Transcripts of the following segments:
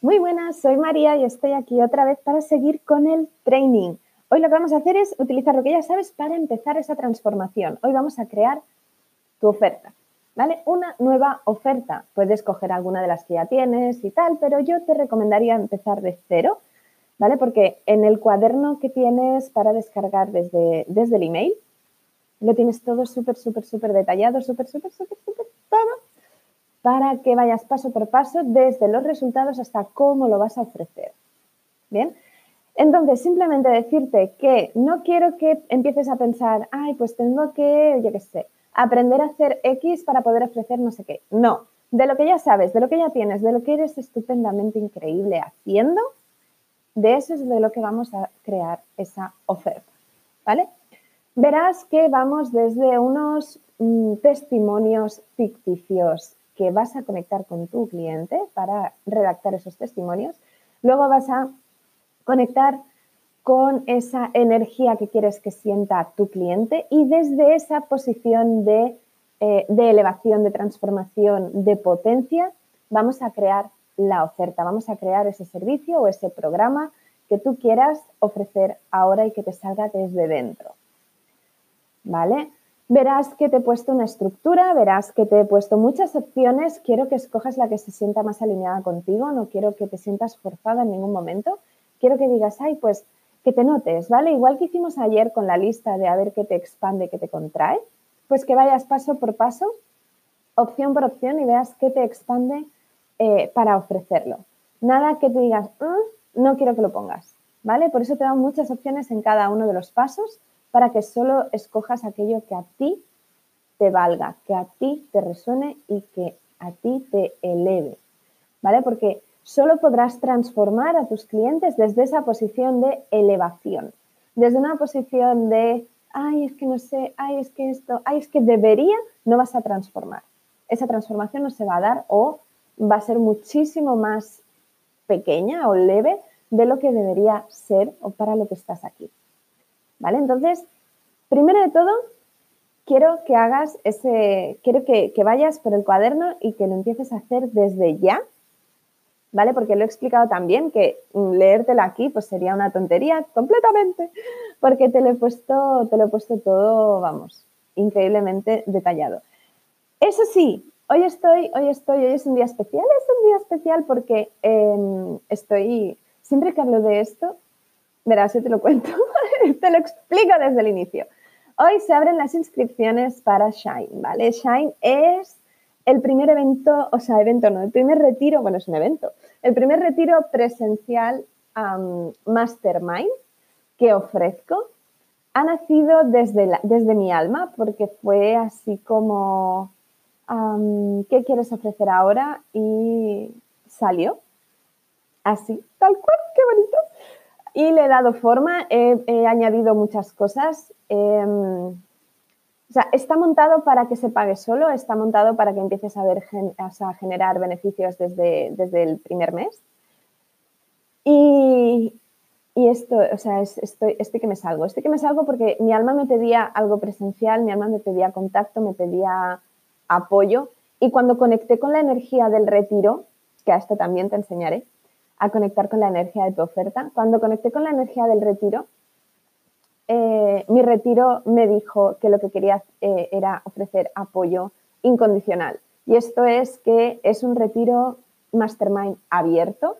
Muy buenas, soy María y estoy aquí otra vez para seguir con el training. Hoy lo que vamos a hacer es utilizar lo que ya sabes para empezar esa transformación. Hoy vamos a crear tu oferta, ¿vale? Una nueva oferta. Puedes coger alguna de las que ya tienes y tal, pero yo te recomendaría empezar de cero, ¿vale? Porque en el cuaderno que tienes para descargar desde, desde el email, lo tienes todo súper, súper, súper detallado, súper, súper, súper, súper, todo, para que vayas paso por paso desde los resultados hasta cómo lo vas a ofrecer. Bien, entonces simplemente decirte que no quiero que empieces a pensar, ay, pues tengo que, yo qué sé, aprender a hacer X para poder ofrecer no sé qué. No, de lo que ya sabes, de lo que ya tienes, de lo que eres estupendamente increíble haciendo, de eso es de lo que vamos a crear esa oferta, ¿vale? Verás que vamos desde unos mm, testimonios ficticios que vas a conectar con tu cliente para redactar esos testimonios. Luego vas a conectar con esa energía que quieres que sienta tu cliente y desde esa posición de, eh, de elevación, de transformación, de potencia, vamos a crear la oferta, vamos a crear ese servicio o ese programa que tú quieras ofrecer ahora y que te salga desde dentro. ¿vale? Verás que te he puesto una estructura, verás que te he puesto muchas opciones. Quiero que escojas la que se sienta más alineada contigo, no quiero que te sientas forzada en ningún momento. Quiero que digas, ay, pues que te notes, ¿vale? Igual que hicimos ayer con la lista de a ver qué te expande, qué te contrae, pues que vayas paso por paso, opción por opción y veas qué te expande eh, para ofrecerlo. Nada que te digas, mm, no quiero que lo pongas, ¿vale? Por eso te dan muchas opciones en cada uno de los pasos para que solo escojas aquello que a ti te valga, que a ti te resuene y que a ti te eleve, ¿vale? Porque solo podrás transformar a tus clientes desde esa posición de elevación, desde una posición de, ay, es que no sé, ay, es que esto, ay, es que debería, no vas a transformar. Esa transformación no se va a dar o va a ser muchísimo más pequeña o leve de lo que debería ser o para lo que estás aquí. ¿Vale? Entonces, primero de todo, quiero que hagas ese, quiero que, vayas por el cuaderno y que lo empieces a hacer desde ya, ¿vale? Porque lo he explicado también que leértelo aquí pues sería una tontería completamente, porque te lo he puesto, te lo he puesto todo, vamos, increíblemente detallado. Eso sí, hoy estoy, hoy estoy, hoy es un día especial, es un día especial porque em, estoy, siempre que hablo de esto, verás, yo te lo cuento, te lo explico desde el inicio. Hoy se abren las inscripciones para Shine, ¿vale? Shine es el primer evento, o sea, evento no, el primer retiro, bueno, es un evento, el primer retiro presencial Mastermind que ofrezco ha nacido desde, desde mi alma porque fue así como, ¿qué quieres ofrecer ahora? Y salió así, tal cual, qué bonito. Y le he dado forma, he, añadido muchas cosas. Em, o sea, está montado para que se pague solo, está montado para que empieces a, ver, a generar beneficios desde, desde, el primer mes. Y, y esto, o sea, es, estoy, estoy que me salgo. Estoy que me salgo porque mi alma me pedía algo presencial, mi alma me pedía contacto, me pedía apoyo. Y cuando conecté con la energía del retiro, que a esto también te enseñaré, a conectar con la energía de tu oferta. Cuando conecté con la energía del retiro, eh, mi retiro me dijo que lo que quería eh, era ofrecer apoyo incondicional. Y esto es que es un retiro mastermind abierto.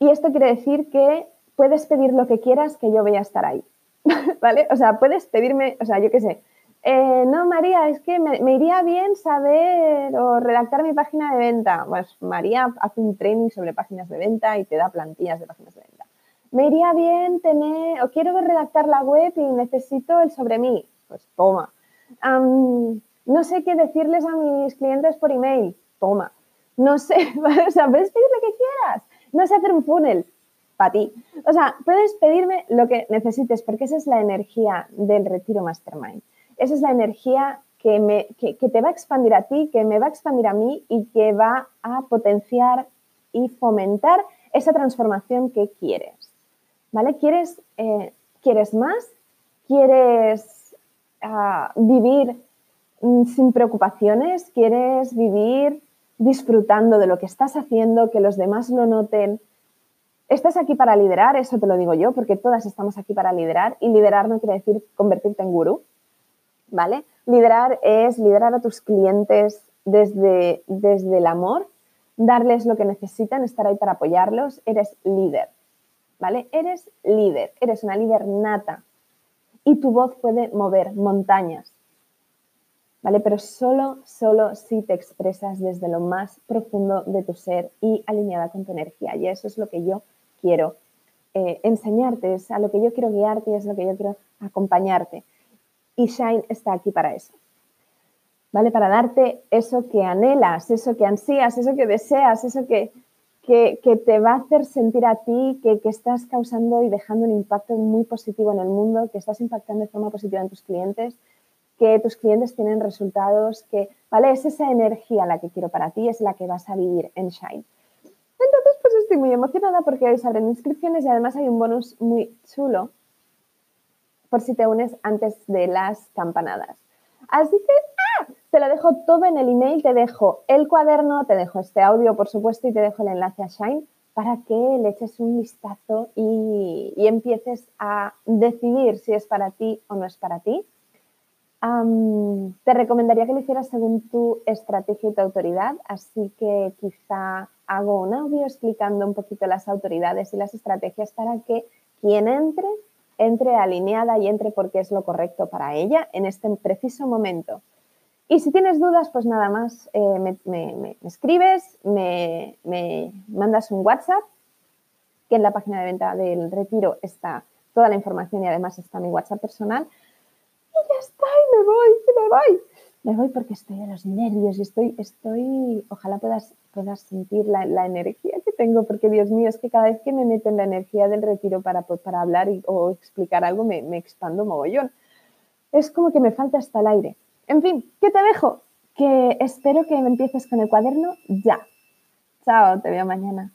Y esto quiere decir que puedes pedir lo que quieras, que yo voy a estar ahí. ¿Vale? O sea, puedes pedirme, o sea, yo qué sé, eh, no, María, es que me, iría bien saber o redactar mi página de venta. Pues María hace un training sobre páginas de venta y te da plantillas de páginas de venta. Me iría bien tener, o quiero redactar la web y necesito el sobre mí. Pues toma. no sé qué decirles a mis clientes por email. Toma. No sé, o sea, puedes pedir lo que quieras. No sé hacer un funnel. Para ti. O sea, puedes pedirme lo que necesites porque esa es la energía del retiro mastermind esa es la energía que, te va a expandir a ti, que me va a expandir a mí y que va a potenciar y fomentar esa transformación que quieres. ¿Vale? ¿Quieres, eh, ¿quieres más? ¿Quieres ah, vivir mm, sin preocupaciones? ¿Quieres vivir disfrutando de lo que estás haciendo, que los demás lo noten. Estás aquí para liderar, eso te lo digo yo, porque todas estamos aquí para liderar y liderar no quiere decir convertirte en gurú, ¿vale? Liderar es liderar a tus clientes desde, desde el amor, darles lo que necesitan, estar ahí para apoyarlos. Eres líder, ¿vale? Eres líder, eres una líder nata y tu voz puede mover montañas, ¿vale? Pero solo, solo si te expresas desde lo más profundo de tu ser y alineada con tu energía. Y eso es lo que yo quiero eh, enseñarte, es a lo que yo quiero guiarte y es lo que yo quiero acompañarte. Y Shine está aquí para eso. ¿Vale? Para darte eso que anhelas, eso que ansías, eso que deseas, eso que, que, te va a hacer sentir a ti que, que, estás causando y dejando un impacto muy positivo en el mundo, que estás impactando de forma positiva en tus clientes, que tus clientes tienen resultados, que, ¿vale? Es esa energía la que quiero para ti, es la que vas a vivir en Shine. Entonces, pues estoy muy emocionada porque hoy se abren inscripciones y además hay un bonus muy chulo por si te unes antes de las campanadas. Así que ¡ah! te lo dejo todo en el email, te dejo el cuaderno, te dejo este audio, por supuesto, y te dejo el enlace a Shine para que le eches un vistazo y, empieces a decidir si es para ti o no es para ti. te recomendaría que lo hicieras según tu estrategia y tu autoridad, así que quizá hago un audio explicando un poquito las autoridades y las estrategias para que quien entre entre alineada y entre porque es lo correcto para ella en este preciso momento. Y si tienes dudas, pues nada más eh, me, escribes, me, mandas un WhatsApp, que en la página de venta del retiro está toda la información y además está mi WhatsApp personal. Y ya está, y me voy, y me voy. Me voy porque estoy a los nervios y estoy, estoy, ojalá puedas, puedas sentir la, la energía tengo, porque Dios mío, es que cada vez que me meto en la energía del retiro para, pues, para hablar o explicar algo, me, me expando mogollón. Es como que me falta hasta el aire. En fin, ¿qué te dejo? Que espero que empieces con el cuaderno ya. Chao, te veo mañana.